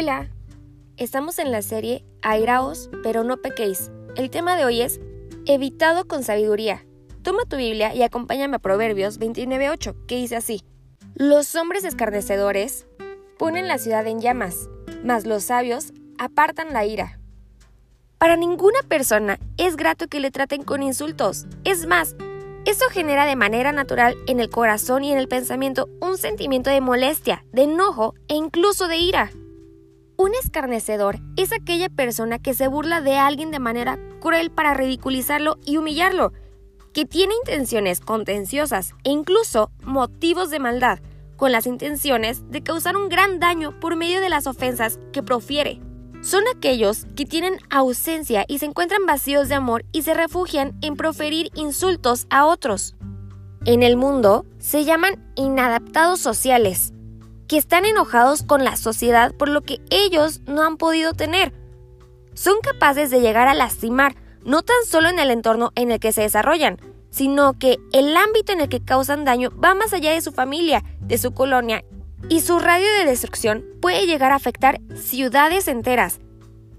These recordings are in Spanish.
Hola, estamos en la serie Airaos, pero no pequéis. El tema de hoy es Evitado con sabiduría. Toma tu Biblia y acompáñame a Proverbios 29.8, que dice así. Los hombres escarnecedores ponen la ciudad en llamas, mas los sabios apartan la ira. Para ninguna persona es grato que le traten con insultos. Es más, eso genera de manera natural en el corazón y en el pensamiento un sentimiento de molestia, de enojo e incluso de ira. Un escarnecedor es aquella persona que se burla de alguien de manera cruel para ridiculizarlo y humillarlo, que tiene intenciones contenciosas e incluso motivos de maldad, con las intenciones de causar un gran daño por medio de las ofensas que profiere. Son aquellos que tienen ausencia y se encuentran vacíos de amor y se refugian en proferir insultos a otros. En el mundo se llaman inadaptados sociales que están enojados con la sociedad por lo que ellos no han podido tener. Son capaces de llegar a lastimar, no tan solo en el entorno en el que se desarrollan, sino que el ámbito en el que causan daño va más allá de su familia, de su colonia, y su radio de destrucción puede llegar a afectar ciudades enteras.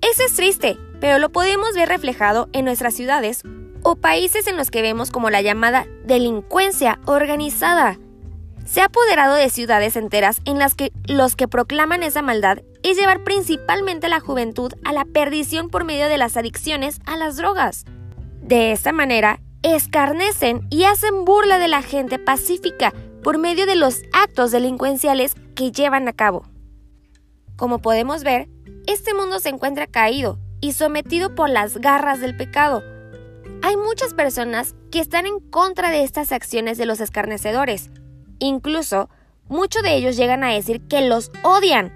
Eso es triste, pero lo podemos ver reflejado en nuestras ciudades o países en los que vemos como la llamada delincuencia organizada se ha apoderado de ciudades enteras en las que los que proclaman esa maldad es llevar principalmente a la juventud a la perdición por medio de las adicciones a las drogas. De esta manera, escarnecen y hacen burla de la gente pacífica por medio de los actos delincuenciales que llevan a cabo. Como podemos ver, este mundo se encuentra caído y sometido por las garras del pecado. Hay muchas personas que están en contra de estas acciones de los escarnecedores, Incluso, muchos de ellos llegan a decir que los odian.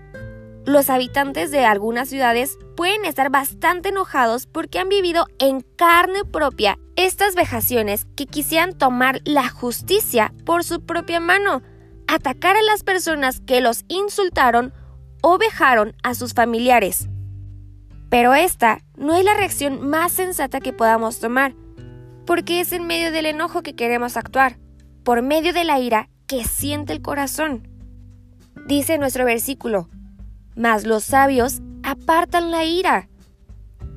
Los habitantes de algunas ciudades pueden estar bastante enojados porque han vivido en carne propia estas vejaciones que quisieran tomar la justicia por su propia mano, atacar a las personas que los insultaron o vejaron a sus familiares. Pero esta no es la reacción más sensata que podamos tomar, porque es en medio del enojo que queremos actuar, por medio de la ira que siente el corazón. Dice nuestro versículo, mas los sabios apartan la ira.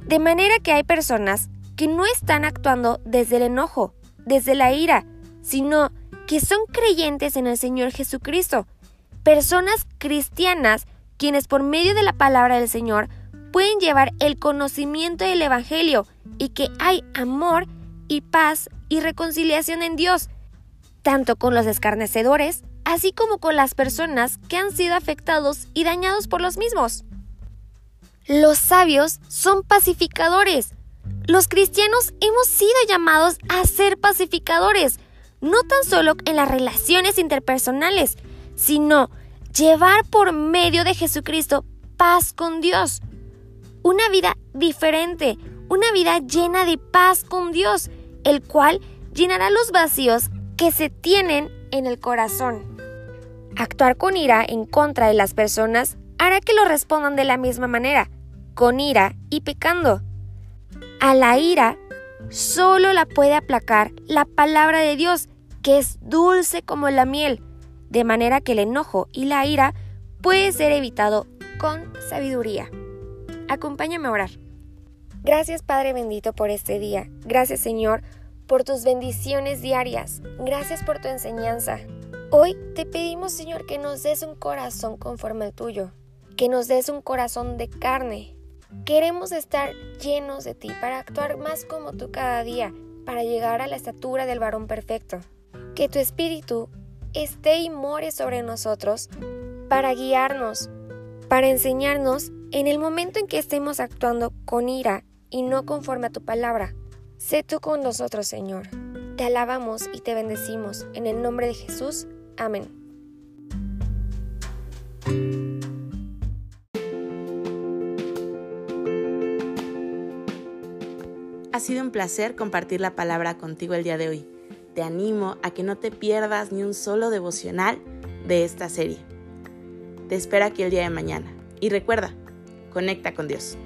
De manera que hay personas que no están actuando desde el enojo, desde la ira, sino que son creyentes en el Señor Jesucristo. Personas cristianas quienes por medio de la palabra del Señor pueden llevar el conocimiento del Evangelio y que hay amor y paz y reconciliación en Dios tanto con los escarnecedores, así como con las personas que han sido afectados y dañados por los mismos. Los sabios son pacificadores. Los cristianos hemos sido llamados a ser pacificadores, no tan solo en las relaciones interpersonales, sino llevar por medio de Jesucristo paz con Dios. Una vida diferente, una vida llena de paz con Dios, el cual llenará los vacíos que se tienen en el corazón. Actuar con ira en contra de las personas hará que lo respondan de la misma manera, con ira y pecando. A la ira solo la puede aplacar la palabra de Dios, que es dulce como la miel, de manera que el enojo y la ira puede ser evitado con sabiduría. Acompáñame a orar. Gracias Padre bendito por este día. Gracias Señor por tus bendiciones diarias. Gracias por tu enseñanza. Hoy te pedimos, Señor, que nos des un corazón conforme al tuyo, que nos des un corazón de carne. Queremos estar llenos de ti para actuar más como tú cada día, para llegar a la estatura del varón perfecto. Que tu espíritu esté y more sobre nosotros para guiarnos, para enseñarnos en el momento en que estemos actuando con ira y no conforme a tu palabra. Sé tú con nosotros, Señor. Te alabamos y te bendecimos. En el nombre de Jesús. Amén. Ha sido un placer compartir la palabra contigo el día de hoy. Te animo a que no te pierdas ni un solo devocional de esta serie. Te espero aquí el día de mañana. Y recuerda, conecta con Dios.